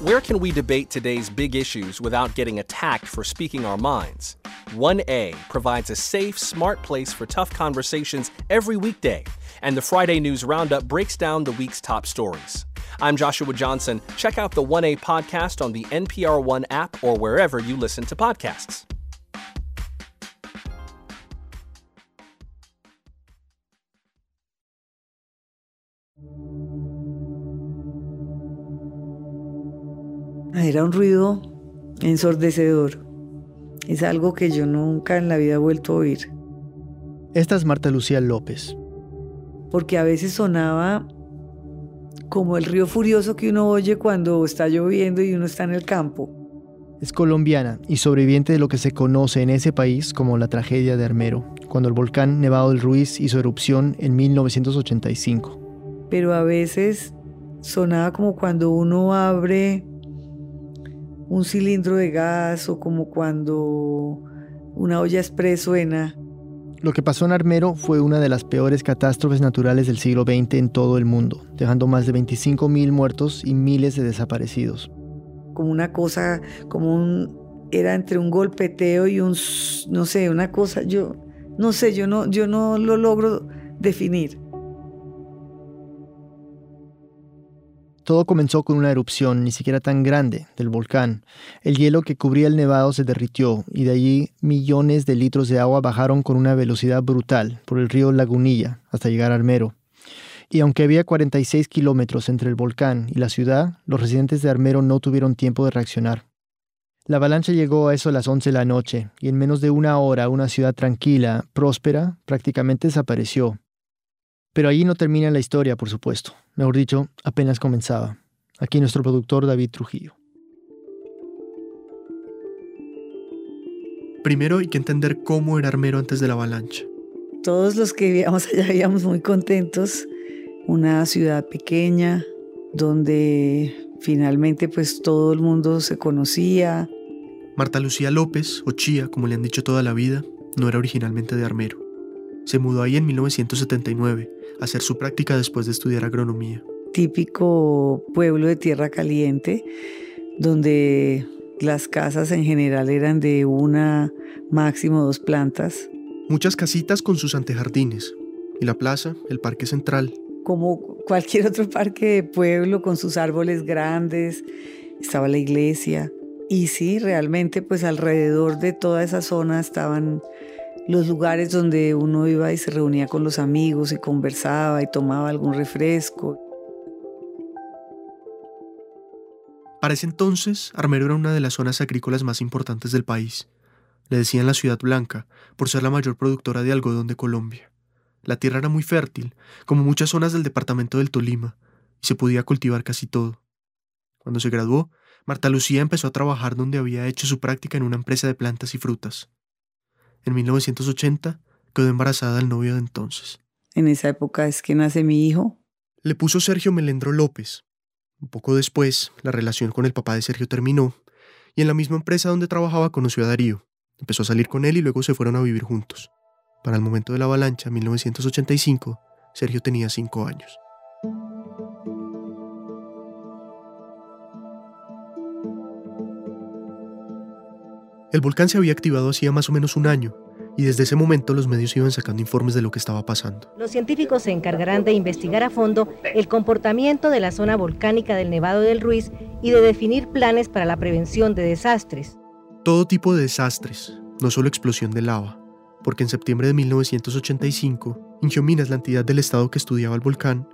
Where can we debate today's big issues without getting attacked for speaking our minds? 1A provides a safe, smart place for tough conversations every weekday, and the Friday News Roundup breaks down the week's top stories. I'm Joshua Johnson. Check out the 1A podcast on the NPR One app or wherever you listen to podcasts. Era un ruido ensordecedor. Es algo que yo nunca en la vida he vuelto a oír. Esta es Marta Lucía López. Porque a veces sonaba como el río furioso que uno oye cuando está lloviendo y uno está en el campo. Es colombiana y sobreviviente de lo que se conoce en ese país como la tragedia de Armero, cuando el volcán Nevado del Ruiz hizo erupción en 1985. Pero a veces sonaba como cuando uno abre un cilindro de gas o como cuando una olla express suena. Lo que pasó en Armero fue una de las peores catástrofes naturales del siglo XX en todo el mundo, dejando más de 25.000 muertos y miles de desaparecidos. Como una cosa, como un, era entre un golpeteo y un, no sé, una cosa, yo, no sé, yo no, yo no lo logro definir. Todo comenzó con una erupción ni siquiera tan grande del volcán. El hielo que cubría el nevado se derritió y de allí millones de litros de agua bajaron con una velocidad brutal por el río Lagunilla hasta llegar a Armero. Y aunque había 46 kilómetros entre el volcán y la ciudad, los residentes de Armero no tuvieron tiempo de reaccionar. La avalancha llegó a eso a las 11 de la noche y en menos de una hora una ciudad tranquila, próspera, prácticamente desapareció. Pero allí no termina la historia, por supuesto. Mejor dicho, apenas comenzaba. Aquí nuestro productor David Trujillo. Primero hay que entender cómo era Armero antes de la avalancha. Todos los que vivíamos allá vivíamos muy contentos. Una ciudad pequeña donde finalmente pues todo el mundo se conocía. Marta Lucía López, o Chía, como le han dicho toda la vida, no era originalmente de Armero. Se mudó ahí en 1979 a hacer su práctica después de estudiar agronomía. Típico pueblo de tierra caliente, donde las casas en general eran de una, máximo dos plantas. Muchas casitas con sus antejardines. Y la plaza, el parque central. Como cualquier otro parque de pueblo con sus árboles grandes. Estaba la iglesia. Y sí, realmente pues alrededor de toda esa zona estaban los lugares donde uno iba y se reunía con los amigos y conversaba y tomaba algún refresco. Para ese entonces, Armero era una de las zonas agrícolas más importantes del país. Le decían la Ciudad Blanca, por ser la mayor productora de algodón de Colombia. La tierra era muy fértil, como muchas zonas del departamento del Tolima, y se podía cultivar casi todo. Cuando se graduó, Marta Lucía empezó a trabajar donde había hecho su práctica en una empresa de plantas y frutas. En 1980 quedó embarazada del novio de entonces. En esa época es que nace mi hijo. Le puso Sergio Melendro López. Un poco después, la relación con el papá de Sergio terminó, y en la misma empresa donde trabajaba conoció a Darío. Empezó a salir con él y luego se fueron a vivir juntos. Para el momento de la avalancha, 1985, Sergio tenía cinco años. El volcán se había activado hacía más o menos un año, y desde ese momento los medios iban sacando informes de lo que estaba pasando. Los científicos se encargarán de investigar a fondo el comportamiento de la zona volcánica del Nevado del Ruiz y de definir planes para la prevención de desastres. Todo tipo de desastres, no solo explosión de lava, porque en septiembre de 1985, Ingiominas, la entidad del estado que estudiaba el volcán,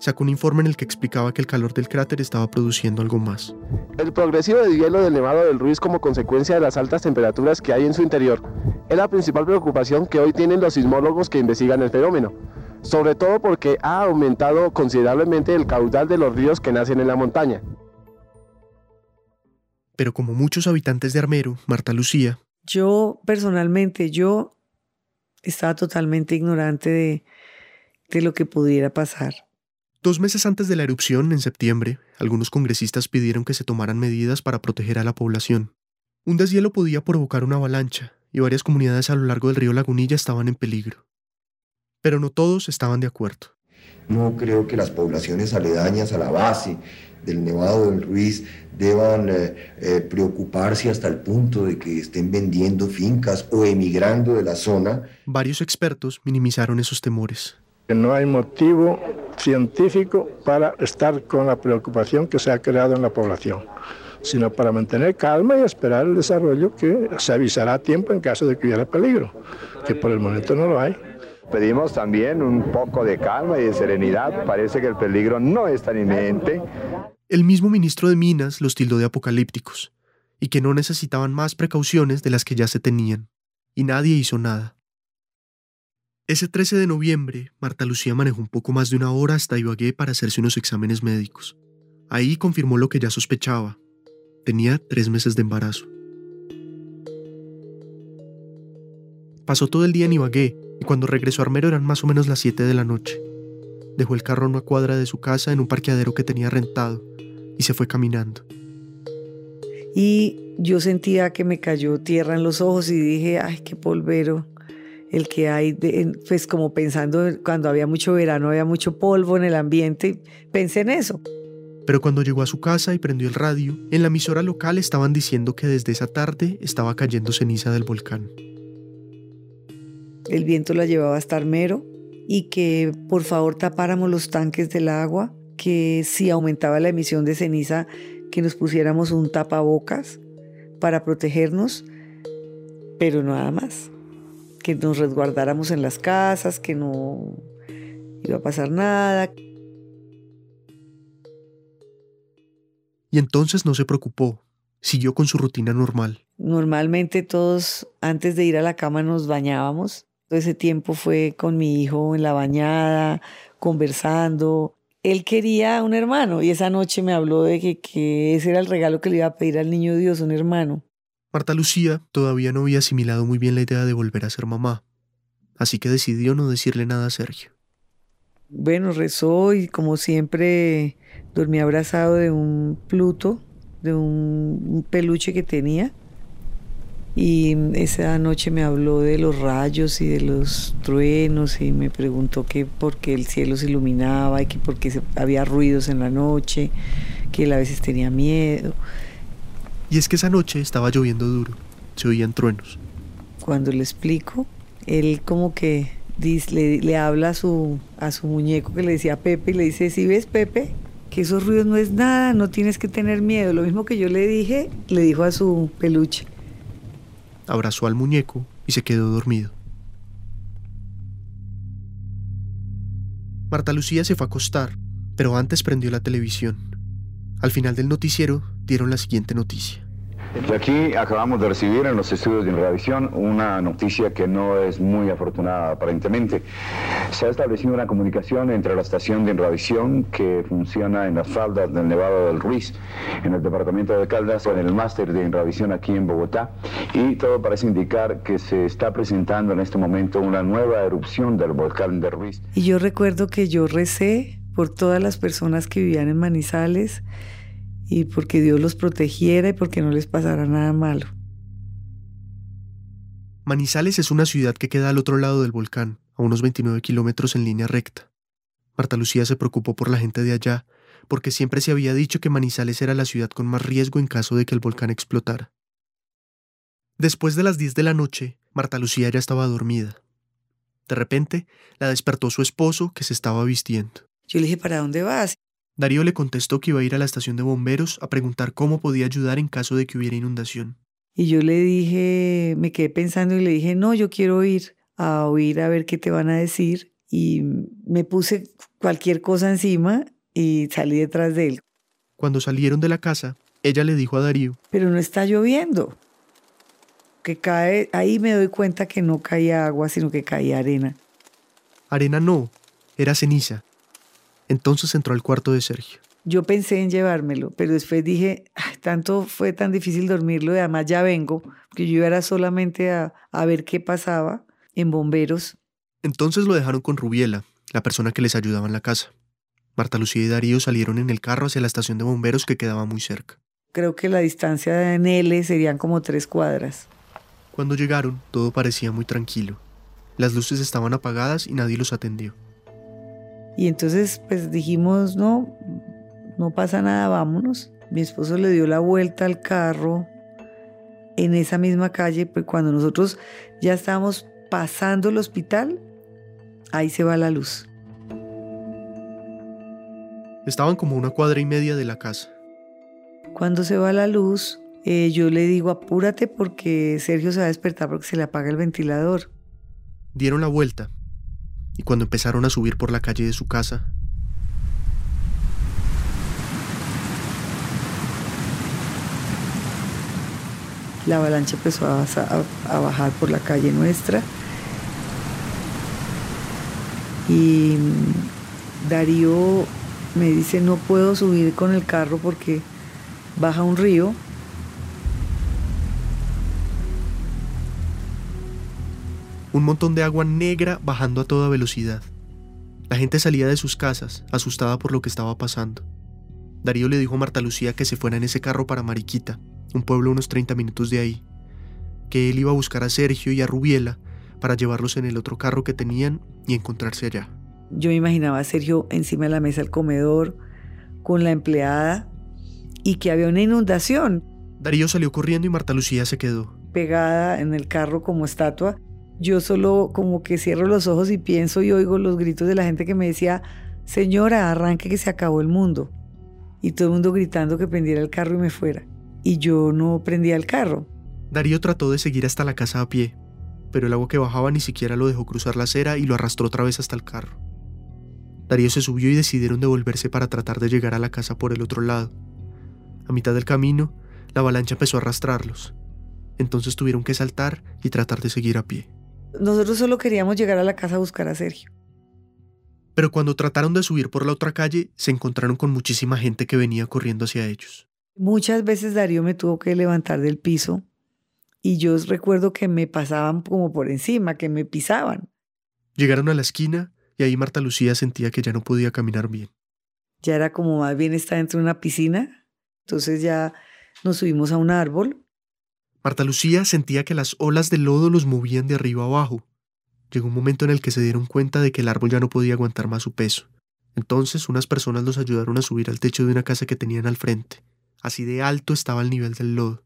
sacó un informe en el que explicaba que el calor del cráter estaba produciendo algo más. El progresivo deshielo del Nevado del Ruiz como consecuencia de las altas temperaturas que hay en su interior es la principal preocupación que hoy tienen los sismólogos que investigan el fenómeno, sobre todo porque ha aumentado considerablemente el caudal de los ríos que nacen en la montaña. Pero como muchos habitantes de Armero, Marta Lucía, Yo personalmente, yo estaba totalmente ignorante de, de lo que pudiera pasar. Dos meses antes de la erupción, en septiembre, algunos congresistas pidieron que se tomaran medidas para proteger a la población. Un deshielo podía provocar una avalancha, y varias comunidades a lo largo del río Lagunilla estaban en peligro. Pero no todos estaban de acuerdo. No creo que las poblaciones aledañas a la base del Nevado del Ruiz deban eh, eh, preocuparse hasta el punto de que estén vendiendo fincas o emigrando de la zona. Varios expertos minimizaron esos temores. No hay motivo científico para estar con la preocupación que se ha creado en la población, sino para mantener calma y esperar el desarrollo que se avisará a tiempo en caso de que hubiera peligro, que por el momento no lo hay. Pedimos también un poco de calma y de serenidad. Parece que el peligro no es tan inminente. El mismo ministro de Minas los tildó de apocalípticos y que no necesitaban más precauciones de las que ya se tenían. Y nadie hizo nada. Ese 13 de noviembre, Marta Lucía manejó un poco más de una hora hasta Ibagué para hacerse unos exámenes médicos. Ahí confirmó lo que ya sospechaba. Tenía tres meses de embarazo. Pasó todo el día en Ibagué y cuando regresó a Armero eran más o menos las 7 de la noche. Dejó el carro a una cuadra de su casa en un parqueadero que tenía rentado y se fue caminando. Y yo sentía que me cayó tierra en los ojos y dije, ay, qué polvero el que hay, pues como pensando cuando había mucho verano, había mucho polvo en el ambiente, pensé en eso. Pero cuando llegó a su casa y prendió el radio, en la emisora local estaban diciendo que desde esa tarde estaba cayendo ceniza del volcán el viento la llevaba hasta Armero y que por favor tapáramos los tanques del agua, que si aumentaba la emisión de ceniza, que nos pusiéramos un tapabocas para protegernos, pero nada más, que nos resguardáramos en las casas, que no iba a pasar nada. Y entonces no se preocupó, siguió con su rutina normal. Normalmente todos antes de ir a la cama nos bañábamos todo ese tiempo fue con mi hijo en la bañada, conversando. Él quería un hermano y esa noche me habló de que, ese era el regalo que le iba a pedir al niño Dios, un hermano. Marta Lucía todavía no había asimilado muy bien la idea de volver a ser mamá, así que decidió no decirle nada a Sergio. Bueno, rezó y como siempre dormí abrazado de un Pluto, de un peluche que tenía y esa noche me habló de los rayos y de los truenos y me preguntó que por qué el cielo se iluminaba y que por qué había ruidos en la noche, que él a veces tenía miedo. Y es que esa noche estaba lloviendo duro, se oían truenos. Cuando le explico, él como que le, le habla a su, a su muñeco que le decía Pepe y le dice, si ves Pepe, que esos ruidos no es nada, no tienes que tener miedo. Lo mismo que yo le dije, le dijo a su peluche abrazó al muñeco y se quedó dormido. Marta Lucía se fue a acostar, pero antes prendió la televisión. Al final del noticiero dieron la siguiente noticia. De aquí acabamos de recibir en los estudios de revisión una noticia que no es muy afortunada aparentemente. Se ha establecido una comunicación entre la estación de revisión que funciona en las faldas del Nevado del Ruiz, en el departamento de Caldas, con el máster de revisión aquí en Bogotá, y todo parece indicar que se está presentando en este momento una nueva erupción del volcán de Ruiz. Y yo recuerdo que yo recé por todas las personas que vivían en Manizales y porque Dios los protegiera y porque no les pasara nada malo. Manizales es una ciudad que queda al otro lado del volcán, a unos 29 kilómetros en línea recta. Marta Lucía se preocupó por la gente de allá, porque siempre se había dicho que Manizales era la ciudad con más riesgo en caso de que el volcán explotara. Después de las 10 de la noche, Marta Lucía ya estaba dormida. De repente, la despertó su esposo, que se estaba vistiendo. Yo le dije, ¿para dónde vas? Darío le contestó que iba a ir a la estación de bomberos a preguntar cómo podía ayudar en caso de que hubiera inundación. Y yo le dije, me quedé pensando y le dije, no, yo quiero ir a oír a ver qué te van a decir. Y me puse cualquier cosa encima y salí detrás de él. Cuando salieron de la casa, ella le dijo a Darío, pero no está lloviendo. Que cae, ahí me doy cuenta que no caía agua, sino que caía arena. Arena no, era ceniza. Entonces entró al cuarto de Sergio. Yo pensé en llevármelo, pero después dije, tanto fue tan difícil dormirlo y además ya vengo, que yo era solamente a, a ver qué pasaba en bomberos. Entonces lo dejaron con Rubiela, la persona que les ayudaba en la casa. Marta Lucía y Darío salieron en el carro hacia la estación de bomberos que quedaba muy cerca. Creo que la distancia en L serían como tres cuadras. Cuando llegaron, todo parecía muy tranquilo. Las luces estaban apagadas y nadie los atendió. Y entonces pues dijimos, no, no pasa nada, vámonos. Mi esposo le dio la vuelta al carro en esa misma calle, pues cuando nosotros ya estábamos pasando el hospital, ahí se va la luz. Estaban como una cuadra y media de la casa. Cuando se va la luz, eh, yo le digo, apúrate porque Sergio se va a despertar porque se le apaga el ventilador. Dieron la vuelta y cuando empezaron a subir por la calle de su casa, la avalancha empezó a, bajar por la calle nuestra. Y Darío me dice no puedo subir con el carro porque baja un río un montón de agua negra bajando a toda velocidad. La gente salía de sus casas, asustada por lo que estaba pasando. Darío le dijo a Marta Lucía que se fuera en ese carro para Mariquita, un pueblo unos 30 minutos de ahí, que él iba a buscar a Sergio y a Rubiela para llevarlos en el otro carro que tenían y encontrarse allá. Yo me imaginaba a Sergio encima de la mesa del comedor con la empleada y que había una inundación. Darío salió corriendo y Marta Lucía se quedó. Pegada en el carro como estatua yo solo como que cierro los ojos y pienso y oigo los gritos de la gente que me decía, señora, arranque que se acabó el mundo. Y todo el mundo gritando que prendiera el carro y me fuera. Y yo no prendía el carro. Darío trató de seguir hasta la casa a pie, pero el agua que bajaba ni siquiera lo dejó cruzar la acera y lo arrastró otra vez hasta el carro. Darío se subió y decidieron devolverse para tratar de llegar a la casa por el otro lado. A mitad del camino, la avalancha empezó a arrastrarlos. Entonces tuvieron que saltar y tratar de seguir a pie. Nosotros solo queríamos llegar a la casa a buscar a Sergio. Pero cuando trataron de subir por la otra calle, se encontraron con muchísima gente que venía corriendo hacia ellos. Muchas veces Darío me tuvo que levantar del piso y yo recuerdo que me pasaban como por encima, que me pisaban. Llegaron a la esquina y ahí Marta Lucía sentía que ya no podía caminar bien. Ya era como más bien estar dentro de una piscina. Entonces ya nos subimos a un árbol Marta Lucía sentía que las olas de lodo los movían de arriba abajo. Llegó un momento en el que se dieron cuenta de que el árbol ya no podía aguantar más su peso. Entonces unas personas los ayudaron a subir al techo de una casa que tenían al frente. Así de alto estaba el nivel del lodo.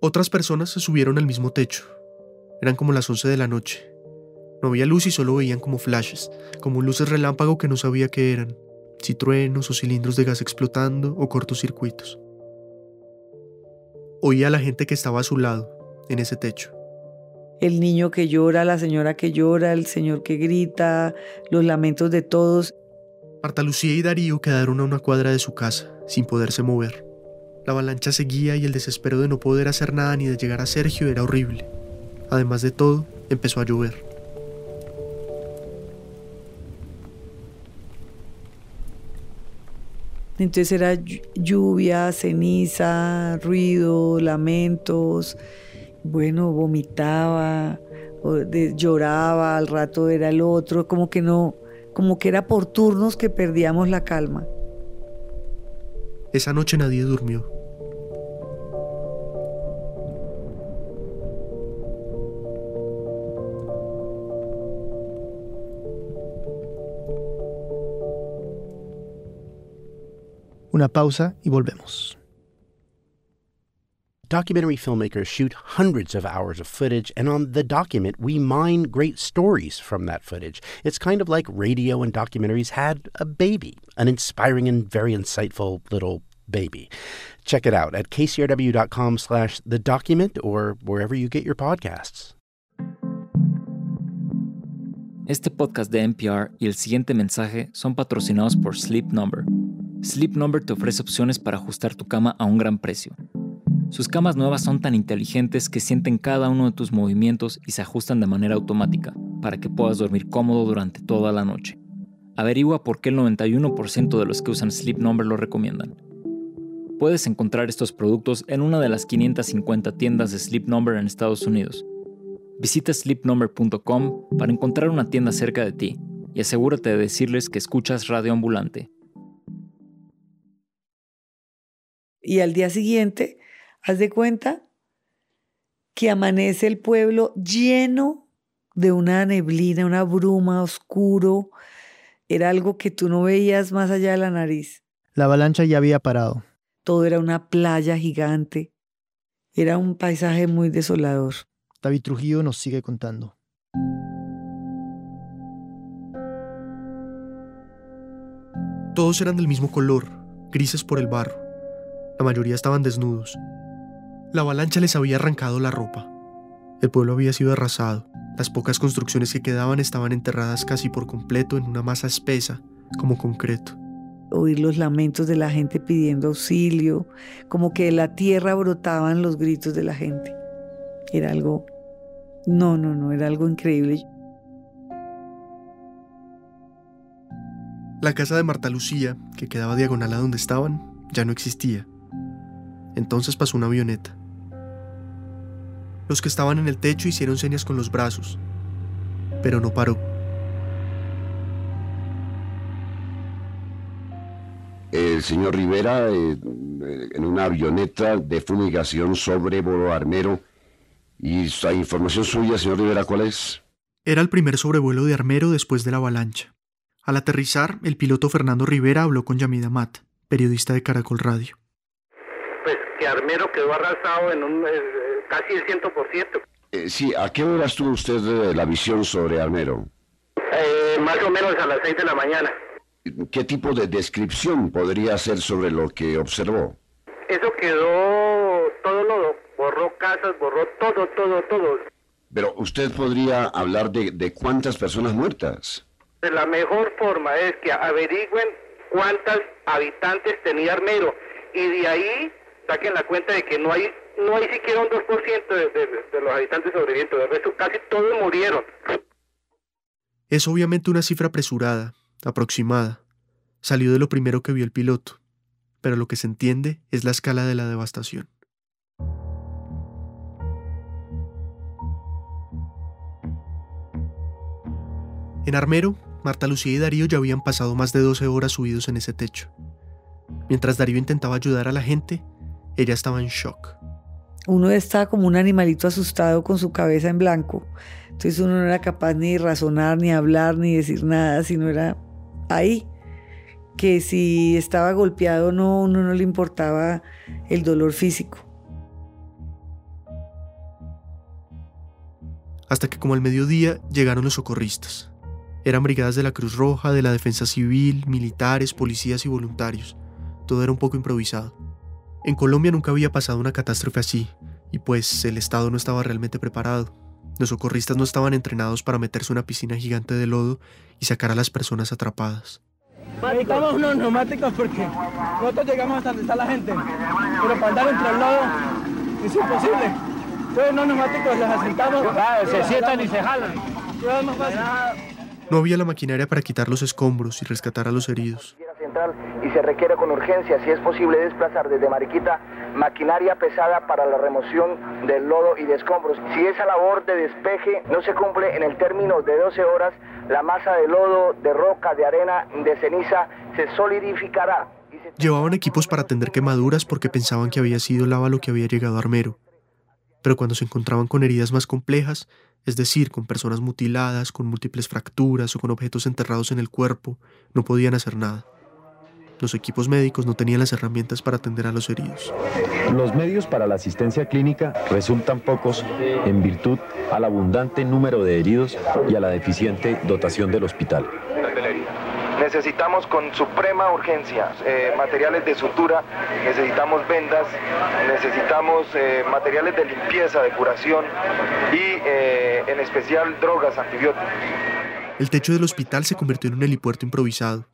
Otras personas se subieron al mismo techo. Eran como las once de la noche. No había luz y solo veían como flashes, como luces relámpago que no sabía qué eran, si truenos o cilindros de gas explotando o cortocircuitos. Oía a la gente que estaba a su lado, en ese techo. El niño que llora, la señora que llora, el señor que grita, los lamentos de todos. Marta Lucía y Darío quedaron a una cuadra de su casa, sin poderse mover. La avalancha seguía y el desespero de no poder hacer nada ni de llegar a Sergio era horrible. Además de todo, empezó a llover. Entonces era lluvia, ceniza, ruido, lamentos. Bueno, vomitaba, lloraba, al rato era el otro, como que no, como que era por turnos que perdíamos la calma. Esa noche nadie durmió. Una pausa y volvemos. Documentary filmmakers shoot hundreds of hours of footage, and on the document, we mine great stories from that footage. It's kind of like radio and documentaries had a baby, an inspiring and very insightful little baby. Check it out at kcrw.com slash the document or wherever you get your podcasts. Este podcast de NPR y el siguiente mensaje son patrocinados por Sleep Number. Sleep Number te ofrece opciones para ajustar tu cama a un gran precio. Sus camas nuevas son tan inteligentes que sienten cada uno de tus movimientos y se ajustan de manera automática para que puedas dormir cómodo durante toda la noche. Averigua por qué el 91% de los que usan Sleep Number lo recomiendan. Puedes encontrar estos productos en una de las 550 tiendas de Sleep Number en Estados Unidos. Visita sleepnumber.com para encontrar una tienda cerca de ti y asegúrate de decirles que escuchas Radio Ambulante. Y al día siguiente, haz de cuenta que amanece el pueblo lleno de una neblina, una bruma oscuro, Era algo que tú no veías más allá de la nariz. La avalancha ya había parado. Todo era una playa gigante. Era un paisaje muy desolador. David Trujillo nos sigue contando. Todos eran del mismo color, grises por el barro. La mayoría estaban desnudos. La avalancha les había arrancado la ropa. El pueblo había sido arrasado. Las pocas construcciones que quedaban estaban enterradas casi por completo en una masa espesa, como concreto. Oír los lamentos de la gente pidiendo auxilio, como que de la tierra brotaban los gritos de la gente. Era algo... No, no, no, era algo increíble. La casa de Marta Lucía, que quedaba diagonal a donde estaban, ya no existía. Entonces pasó una avioneta. Los que estaban en el techo hicieron señas con los brazos, pero no paró. El señor Rivera, eh, en una avioneta de fumigación sobre Bolo Armero, y la información suya, señor Rivera, ¿cuál es? Era el primer sobrevuelo de Armero después de la avalancha. Al aterrizar, el piloto Fernando Rivera habló con Yamida Mat, periodista de Caracol Radio. Que Armero quedó arrasado en un, eh, casi el 100%. Eh, sí, ¿a qué horas tuvo usted eh, la visión sobre Armero? más o menos a las 6 de la mañana. ¿Qué tipo de descripción podría hacer sobre lo que observó? Eso quedó todo lodo, borró casas, borró todo, todo, todo. Pero usted podría hablar de, de cuántas personas muertas la mejor forma es que averigüen cuántas habitantes tenía Armero y de ahí saquen la cuenta de que no hay no hay siquiera un 2% de, de, los habitantes sobrevivientes, de resto casi todos murieron. Es obviamente una cifra apresurada, aproximada. Salió de lo primero que vio el piloto, pero lo que se entiende es la escala de la devastación. En Armero, Marta Lucía y Darío ya habían pasado más de 12 horas subidos en ese techo. Mientras Darío intentaba ayudar a la gente, ella estaba en shock. Uno estaba como un animalito asustado con su cabeza en blanco. Entonces uno no era capaz ni de razonar, ni hablar, ni decir nada, sino era ahí. Que si estaba golpeado no, uno no le importaba el dolor físico. Hasta que como al mediodía llegaron los socorristas. Eran brigadas de la Cruz Roja, de la Defensa Civil, militares, policías y voluntarios. Todo era un poco improvisado. En Colombia nunca había pasado una catástrofe así, y pues el Estado no estaba realmente preparado. Los socorristas no estaban entrenados para meterse en una piscina gigante de lodo y sacar a las personas atrapadas. Necesitamos unos neumáticos porque nosotros llegamos hasta donde está la gente, pero para andar entre el lodo es imposible. Entonces unos neumáticos los asentamos. se sientan y se jalan. No había la maquinaria para quitar los escombros y rescatar a los heridos. Y se requiere con urgencia, si es posible, desplazar desde Mariquita maquinaria pesada para la remoción del lodo y de escombros. Si esa labor de despeje no se cumple en el término de 12 horas, la masa de lodo, de roca, de arena, de ceniza se solidificará. Llevaban equipos para atender quemaduras porque pensaban que había sido lava lo que había llegado a Armero. Pero cuando se encontraban con heridas más complejas, es decir, con personas mutiladas, con múltiples fracturas o con objetos enterrados en el cuerpo, no podían hacer nada. Los equipos médicos no tenían las herramientas para atender a los heridos. Los medios para la asistencia clínica resultan pocos en virtud al abundante número de heridos y a la deficiente dotación del hospital. Necesitamos con suprema urgencia eh, materiales de sutura, necesitamos vendas, necesitamos eh, materiales de limpieza, de curación y eh, en especial drogas, antibióticos. El techo del hospital se convirtió en un helipuerto improvisado.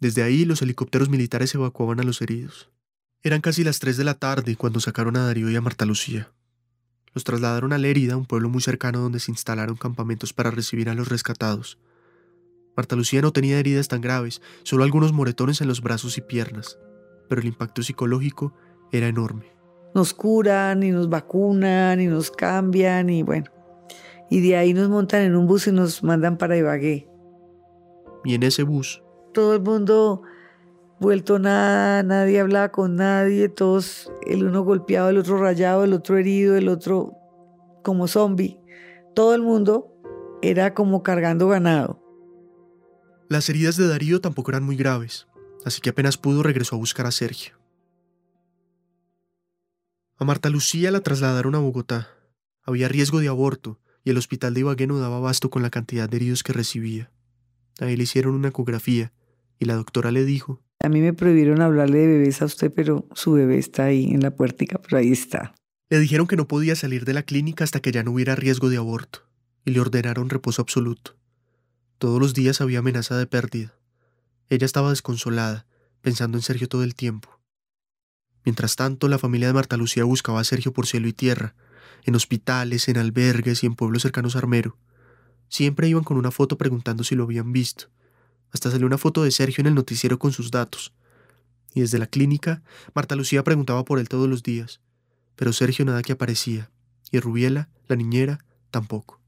Desde ahí los helicópteros militares evacuaban a los heridos. Eran casi las 3 de la tarde cuando sacaron a Darío y a Marta Lucía. Los trasladaron a Lérida, un pueblo muy cercano donde se instalaron campamentos para recibir a los rescatados. Marta Lucía no tenía heridas tan graves, solo algunos moretones en los brazos y piernas, pero el impacto psicológico era enorme. Nos curan y nos vacunan y nos cambian y bueno. Y de ahí nos montan en un bus y nos mandan para Ibagué. Y en ese bus. Todo el mundo vuelto nada, nadie hablaba con nadie, todos, el uno golpeado, el otro rayado, el otro herido, el otro como zombie. Todo el mundo era como cargando ganado. Las heridas de Darío tampoco eran muy graves, así que apenas pudo regresó a buscar a Sergio. A Marta Lucía la trasladaron a Bogotá. Había riesgo de aborto y el hospital de Ibagué no daba abasto con la cantidad de heridos que recibía. A él le hicieron una ecografía y la doctora le dijo: A mí me prohibieron hablarle de bebés a usted, pero su bebé está ahí en la puertica, pero ahí está. Le dijeron que no podía salir de la clínica hasta que ya no hubiera riesgo de aborto y le ordenaron reposo absoluto. Todos los días había amenaza de pérdida. Ella estaba desconsolada, pensando en Sergio todo el tiempo. Mientras tanto, la familia de Marta Lucía buscaba a Sergio por cielo y tierra, en hospitales, en albergues y en pueblos cercanos a Armero. Siempre iban con una foto preguntando si lo habían visto. Hasta salió una foto de Sergio en el noticiero con sus datos. Y desde la clínica, Marta Lucía preguntaba por él todos los días. Pero Sergio nada que aparecía. Y Rubiela, la niñera, tampoco.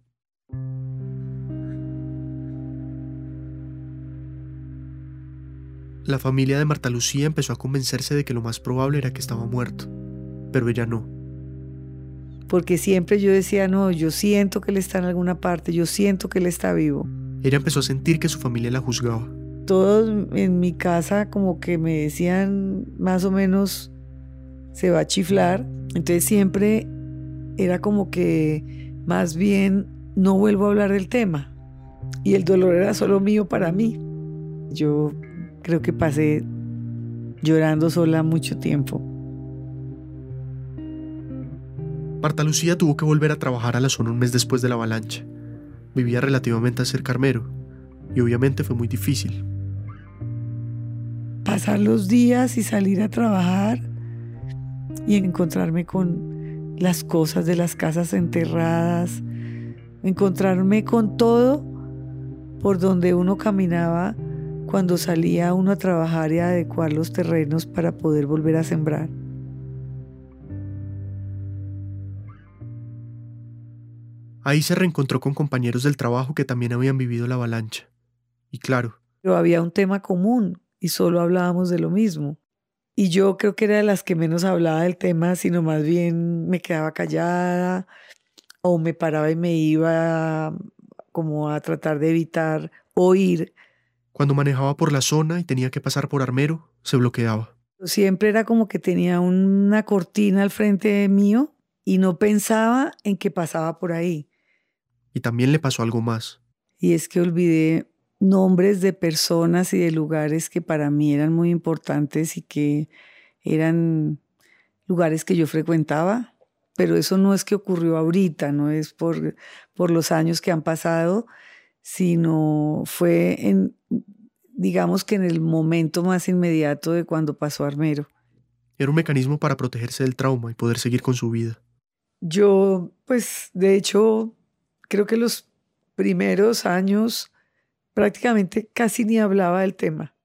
La familia de Marta Lucía empezó a convencerse de que lo más probable era que estaba muerto, pero ella no. Porque siempre yo decía, no, yo siento que él está en alguna parte, yo siento que él está vivo. Ella empezó a sentir que su familia la juzgaba. Todos en mi casa como que me decían más o menos, se va a chiflar. Entonces siempre era como que más bien no vuelvo a hablar del tema. Y el dolor era solo mío para mí. Yo creo que pasé llorando sola mucho tiempo. Marta Lucía tuvo que volver a trabajar a la zona un mes después de la avalancha. Vivía relativamente cerca Carmero y obviamente fue muy difícil. Pasar los días y salir a trabajar y encontrarme con las cosas de las casas enterradas, encontrarme con todo por donde uno caminaba cuando salía uno a trabajar y a adecuar los terrenos para poder volver a sembrar. Ahí se reencontró con compañeros del trabajo que también habían vivido la avalancha. Y claro. Pero había un tema común y solo hablábamos de lo mismo. Y yo creo que era de las que menos hablaba del tema, sino más bien me quedaba callada o me paraba y me iba como a tratar de evitar oír. Cuando manejaba por la zona y tenía que pasar por Armero, se bloqueaba. Siempre era como que tenía una cortina al frente mío y no pensaba en que pasaba por ahí. Y también le pasó algo más. Y es que olvidé nombres de personas y de lugares que para mí eran muy importantes y que eran lugares que yo frecuentaba. Pero eso no es que ocurrió ahorita, no es por, por los años que han pasado, sino fue en, digamos que en el momento más inmediato de cuando pasó Armero. Era un mecanismo para protegerse del trauma y poder seguir con su vida. Yo, pues, de hecho, creo que los primeros años prácticamente casi ni hablaba del tema.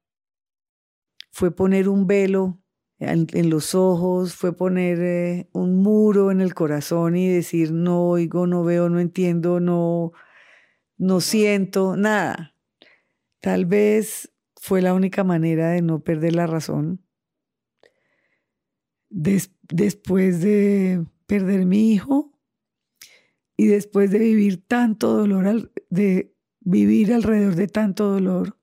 Fue poner un velo en, los ojos, fue poner eh, un muro en el corazón y decir no oigo, no veo, no entiendo, no, no siento, nada. Tal vez fue la única manera de no perder la razón. después de perder mi hijo y después de vivir tanto dolor, de vivir alrededor de tanto dolor.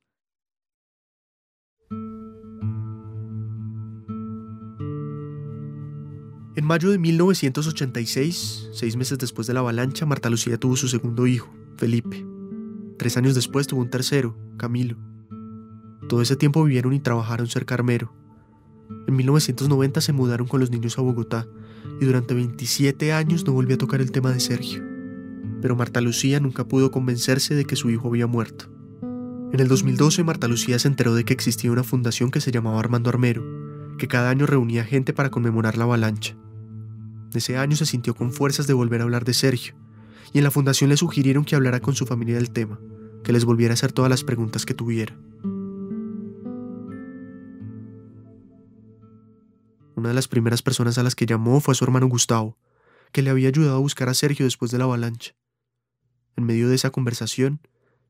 En mayo de 1986, seis meses después de la avalancha, Marta Lucía tuvo su segundo hijo, Felipe. Tres años después tuvo un tercero, Camilo. Todo ese tiempo vivieron y trabajaron cerca Armero. En 1990 se mudaron con los niños a Bogotá y durante 27 años no volvió a tocar el tema de Sergio. Pero Marta Lucía nunca pudo convencerse de que su hijo había muerto. En el 2012 Marta Lucía se enteró de que existía una fundación que se llamaba Armando Armero, que cada año reunía gente para conmemorar la avalancha. Ese año se sintió con fuerzas de volver a hablar de Sergio, y en la fundación le sugirieron que hablara con su familia del tema, que les volviera a hacer todas las preguntas que tuviera. Una de las primeras personas a las que llamó fue a su hermano Gustavo, que le había ayudado a buscar a Sergio después de la avalancha. En medio de esa conversación,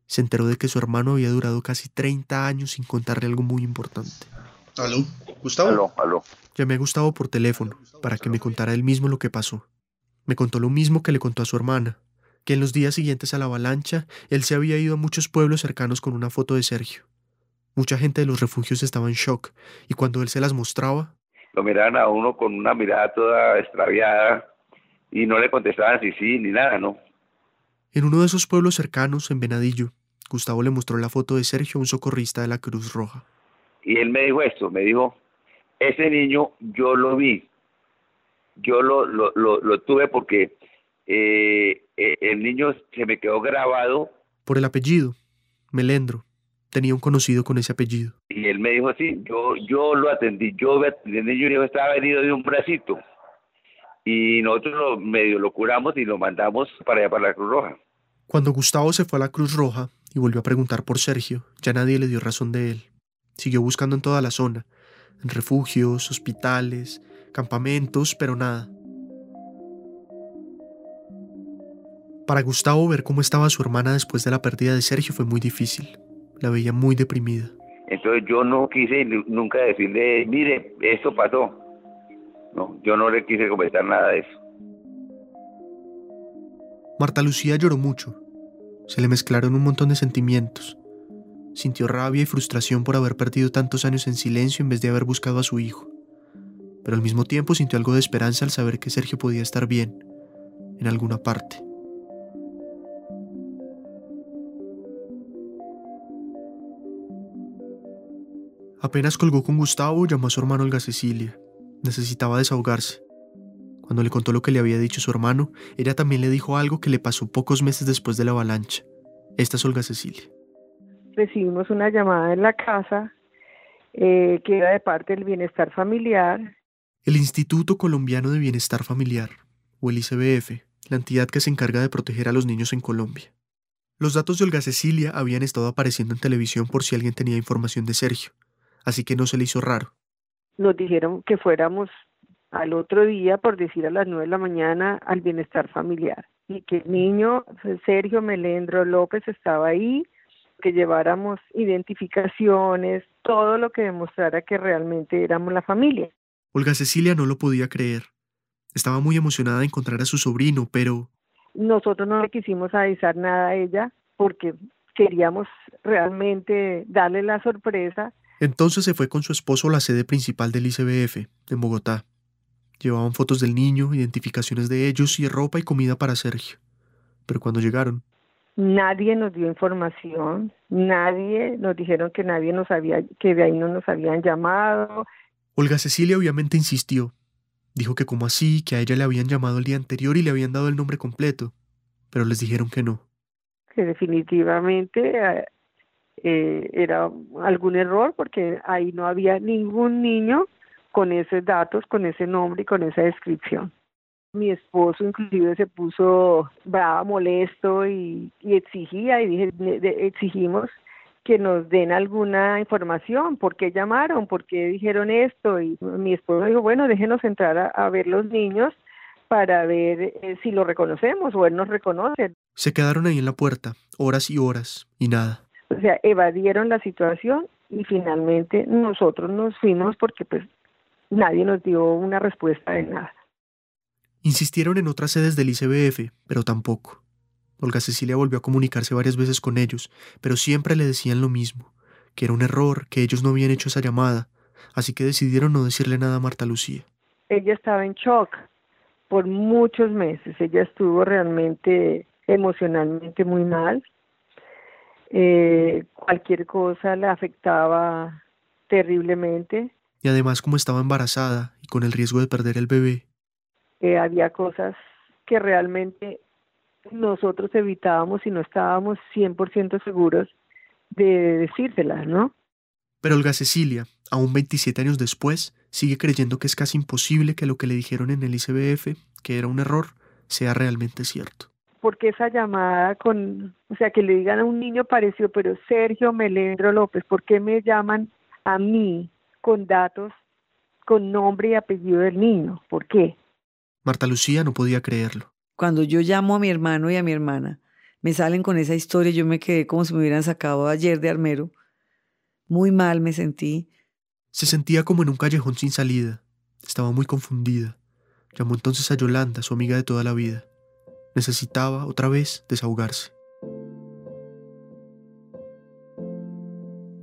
se enteró de que su hermano había durado casi 30 años sin contarle algo muy importante. ¿Aló? ¿Gustavo? Aló, aló. Llamé a Gustavo por teléfono para que me contara él mismo lo que pasó. Me contó lo mismo que le contó a su hermana, que en los días siguientes a la avalancha él se había ido a muchos pueblos cercanos con una foto de Sergio. Mucha gente de los refugios estaba en shock y cuando él se las mostraba... Lo miraban a uno con una mirada toda extraviada y no le contestaban si sí ni nada, ¿no? En uno de esos pueblos cercanos, en Venadillo, Gustavo le mostró la foto de Sergio un socorrista de la Cruz Roja. Y él me dijo esto, me dijo, ese niño yo lo vi, yo lo, lo, lo, tuve porque eh, eh, el niño se me quedó grabado. Por el apellido, Melendro. Tenía un conocido con ese apellido. Y él me dijo, sí, yo, yo lo atendí, yo atendí, estaba venido de un bracito. Y nosotros medio lo curamos y lo mandamos para allá, para la Cruz Roja. Cuando Gustavo se fue a la Cruz Roja y volvió a preguntar por Sergio, ya nadie le dio razón de él. Siguió buscando en toda la zona, en refugios, hospitales, campamentos, pero nada. Para Gustavo ver cómo estaba su hermana después de la pérdida de Sergio fue muy difícil. La veía muy deprimida. Entonces yo no quise nunca decirle, mire, esto pasó. No, yo no le quise comentar nada de eso. Marta Lucía lloró mucho. Se le mezclaron un montón de sentimientos. Sintió rabia y frustración por haber perdido tantos años en silencio en vez de haber buscado a su hijo. Pero al mismo tiempo sintió algo de esperanza al saber que Sergio podía estar bien, en alguna parte. Apenas colgó con Gustavo, llamó a su hermano Olga Cecilia. Necesitaba desahogarse. Cuando le contó lo que le había dicho su hermano, ella también le dijo algo que le pasó pocos meses después de la avalancha. Esta es Olga Cecilia. Recibimos una llamada en la casa eh, que era de parte del bienestar familiar. El Instituto Colombiano de Bienestar Familiar, o el ICBF, la entidad que se encarga de proteger a los niños en Colombia. Los datos de Olga Cecilia habían estado apareciendo en televisión por si alguien tenía información de Sergio, así que no se le hizo raro. Nos dijeron que fuéramos al otro día, por decir a las nueve de la mañana, al bienestar familiar y que el niño Sergio Melendro López estaba ahí, que lleváramos identificaciones, todo lo que demostrara que realmente éramos la familia. Olga Cecilia no lo podía creer. Estaba muy emocionada de encontrar a su sobrino, pero... Nosotros no le quisimos avisar nada a ella porque queríamos realmente darle la sorpresa entonces se fue con su esposo a la sede principal del ICBF, en Bogotá. Llevaban fotos del niño, identificaciones de ellos y ropa y comida para Sergio. Pero cuando llegaron... Nadie nos dio información, nadie nos dijeron que nadie nos había, que de ahí no nos habían llamado. Olga Cecilia obviamente insistió. Dijo que como así, que a ella le habían llamado el día anterior y le habían dado el nombre completo. Pero les dijeron que no. Que definitivamente eh, era algún error porque ahí no había ningún niño con esos datos, con ese nombre y con esa descripción. Mi esposo inclusive se puso brava, molesto y, exigía y dije, exigimos que nos den alguna información, por qué llamaron, por qué dijeron esto y mi esposo dijo, bueno, déjenos entrar a, ver los niños para ver eh, si lo reconocemos o él nos reconoce. Se quedaron ahí en la puerta, horas y horas, y nada. O sea, evadieron la situación y finalmente nosotros nos fuimos porque pues nadie nos dio una respuesta de nada. Insistieron en otras sedes del ICBF, pero tampoco. Olga Cecilia volvió a comunicarse varias veces con ellos, pero siempre le decían lo mismo, que era un error, que ellos no habían hecho esa llamada, así que decidieron no decirle nada a Marta Lucía. Ella estaba en shock por muchos meses, ella estuvo realmente emocionalmente muy mal, eh, cualquier cosa la afectaba terriblemente. Y además como estaba embarazada y con el riesgo de perder el bebé. Eh, había cosas que realmente nosotros evitábamos y no estábamos 100% seguros de decírselas, ¿no? Pero Olga Cecilia, aún 27 años después, sigue creyendo que es casi imposible que lo que le dijeron en el ICBF, que era un error, sea realmente cierto porque esa llamada con, o sea, que le digan a un niño pareció, pero Sergio Melendro López, ¿por qué me llaman a mí con datos, con nombre y apellido del niño? ¿Por qué? Marta Lucía no podía creerlo. Cuando yo llamo a mi hermano y a mi hermana, me salen con esa historia, yo me quedé como si me hubieran sacado ayer de armero. Muy mal me sentí. Se sentía como en un callejón sin salida. Estaba muy confundida. Llamó entonces a Yolanda, su amiga de toda la vida. Necesitaba, otra vez, desahogarse.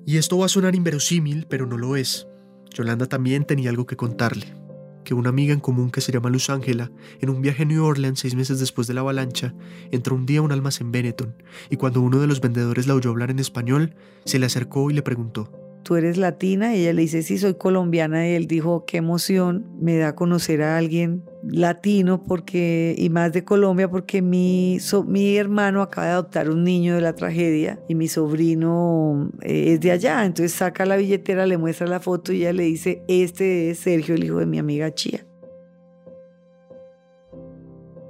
Y esto va a sonar inverosímil, pero no lo es. Yolanda también tenía algo que contarle que una amiga en común que se llama Luz Ángela, en un viaje a New Orleans seis meses después de la avalancha, entró un día a un almacén Benetton y cuando uno de los vendedores la oyó hablar en español, se le acercó y le preguntó, ¿Tú eres latina? Y ella le dice, sí, soy colombiana. Y él dijo, qué emoción me da conocer a alguien latino porque y más de Colombia porque mi, mi hermano acaba de adoptar un niño de la tragedia y mi sobrino eh, es de allá. Entonces saca la billetera, le muestra la foto y ella le dice, este es Sergio, el hijo de mi amiga Chía.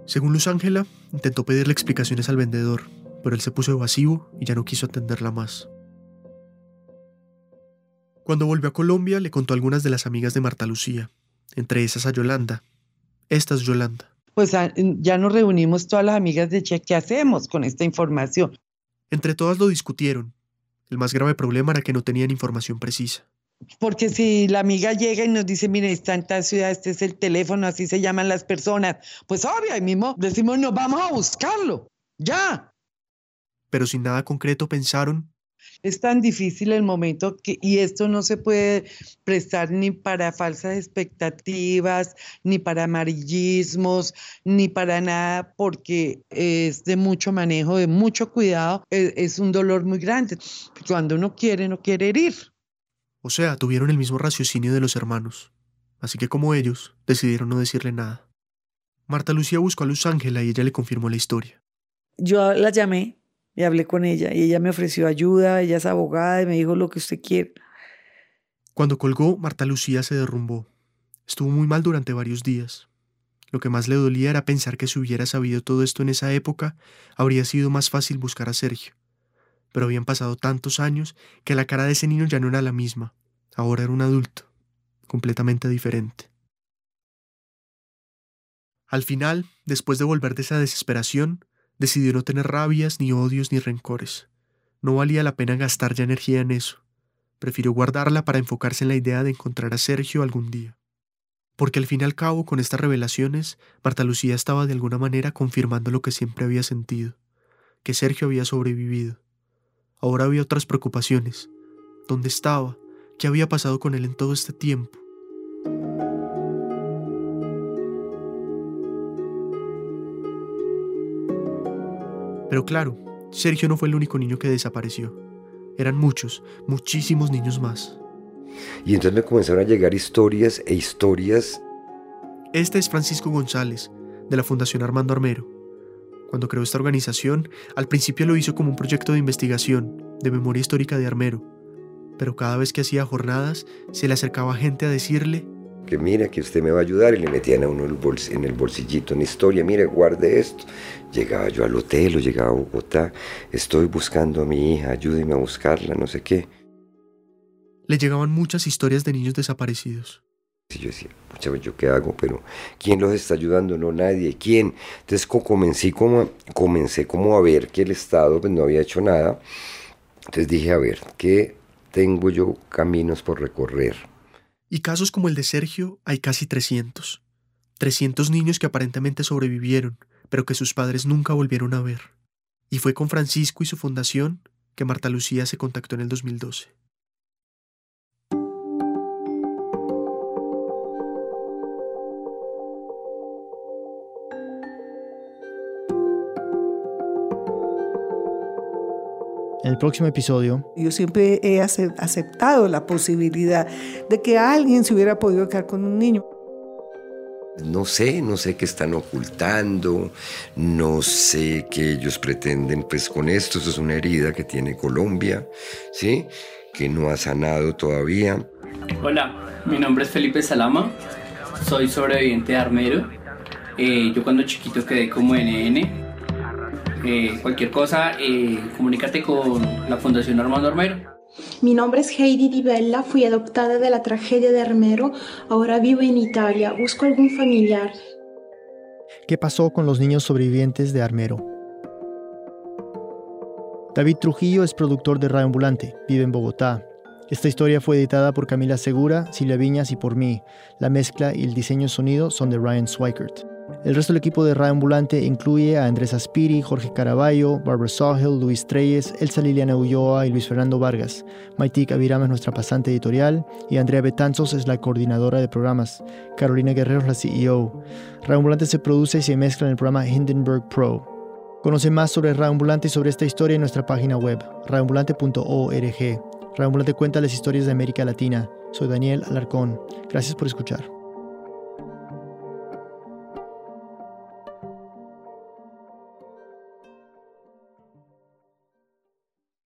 Según Luz Ángela, intentó pedirle explicaciones al vendedor, pero él se puso evasivo y ya no quiso atenderla más. Cuando volvió a Colombia, le contó a algunas de las amigas de Marta Lucía, entre esas a Yolanda. Esta es Yolanda. Pues ah, ya nos reunimos todas las amigas de Che, ¿qué hacemos con esta información? Entre todas lo discutieron. El más grave problema era que no tenían información precisa. Porque si la amiga llega y nos dice, mire, está en tal ciudad, este es el teléfono, así se llaman las personas, pues obvio, ahí mismo decimos, no, vamos a buscarlo, ya. Pero sin nada concreto pensaron es tan difícil el momento que, y esto no se puede prestar ni para falsas expectativas, ni para amarillismos, ni para nada, porque es de mucho manejo, de mucho cuidado, es, es un dolor muy grande. Cuando uno quiere, no quiere herir. O sea, tuvieron el mismo raciocinio de los hermanos, así que como ellos, decidieron no decirle nada. Marta Lucía buscó a Luz Ángela y ella le confirmó la historia. Yo la llamé y hablé con ella y ella me ofreció ayuda, ella es abogada y me dijo lo que usted quiere. Cuando colgó, Marta Lucía se derrumbó. Estuvo muy mal durante varios días. Lo que más le dolía era pensar que si hubiera sabido todo esto en esa época, habría sido más fácil buscar a Sergio. Pero habían pasado tantos años que la cara de ese niño ya no era la misma. Ahora era un adulto, completamente diferente. Al final, después de volver de esa desesperación, Decidió no tener rabias, ni odios, ni rencores. No valía la pena gastar ya energía en eso. Prefirió guardarla para enfocarse en la idea de encontrar a Sergio algún día. Porque al fin y al cabo, con estas revelaciones, Marta Lucía estaba de alguna manera confirmando lo que siempre había sentido, que Sergio había sobrevivido. Ahora había otras preocupaciones. ¿Dónde estaba? ¿Qué había pasado con él en todo este tiempo? Pero claro, Sergio no fue el único niño que desapareció. Eran muchos, muchísimos niños más. Y entonces me comenzaron a llegar historias e historias. Este es Francisco González, de la Fundación Armando Armero. Cuando creó esta organización, al principio lo hizo como un proyecto de investigación, de memoria histórica de Armero. Pero cada vez que hacía jornadas, se le acercaba gente a decirle que mira que usted me va a ayudar y le metían a uno en el bolsillito una historia, mire, guarde esto. Llegaba yo al hotel o llegaba a Bogotá, estoy buscando a mi hija, ayúdeme a buscarla, no sé qué. Le llegaban muchas historias de niños desaparecidos. Y yo decía, pucha, ¿yo qué hago? Pero ¿quién los está ayudando? No, nadie. ¿Quién? Entonces comencé como, comencé como a ver que el Estado pues, no había hecho nada. Entonces dije, a ver, ¿qué tengo yo caminos por recorrer? Y casos como el de Sergio hay casi 300. 300 niños que aparentemente sobrevivieron, pero que sus padres nunca volvieron a ver. Y fue con Francisco y su fundación que Marta Lucía se contactó en el 2012. En el próximo episodio. Yo siempre he aceptado la posibilidad de que alguien se hubiera podido quedar con un niño. No sé, no sé qué están ocultando, no sé qué ellos pretenden pues con esto. Eso es una herida que tiene Colombia, ¿sí? Que no ha sanado todavía. Hola, mi nombre es Felipe Salama, soy sobreviviente de Armero. Eh, yo cuando chiquito quedé como NN eh, cualquier cosa, eh, comunícate con la Fundación Armando Armero. Mi nombre es Heidi Di Bella, fui adoptada de la tragedia de Armero, ahora vivo en Italia, busco algún familiar. ¿Qué pasó con los niños sobrevivientes de Armero? David Trujillo es productor de Radio Ambulante, vive en Bogotá. Esta historia fue editada por Camila Segura, Silvia Viñas y por mí. La mezcla y el diseño sonido son de Ryan Swikert. El resto del equipo de Radio Ambulante incluye a Andrés Aspiri, Jorge Caraballo, Barbara Sawhill, Luis Treyes, Elsa Liliana Ulloa y Luis Fernando Vargas. Maitik Avirama es nuestra pasante editorial y Andrea Betanzos es la coordinadora de programas. Carolina Guerrero es la CEO. Radio Ambulante se produce y se mezcla en el programa Hindenburg Pro. Conoce más sobre Radio Ambulante y sobre esta historia en nuestra página web, radioambulante.org. Radio Ambulante cuenta las historias de América Latina. Soy Daniel Alarcón. Gracias por escuchar.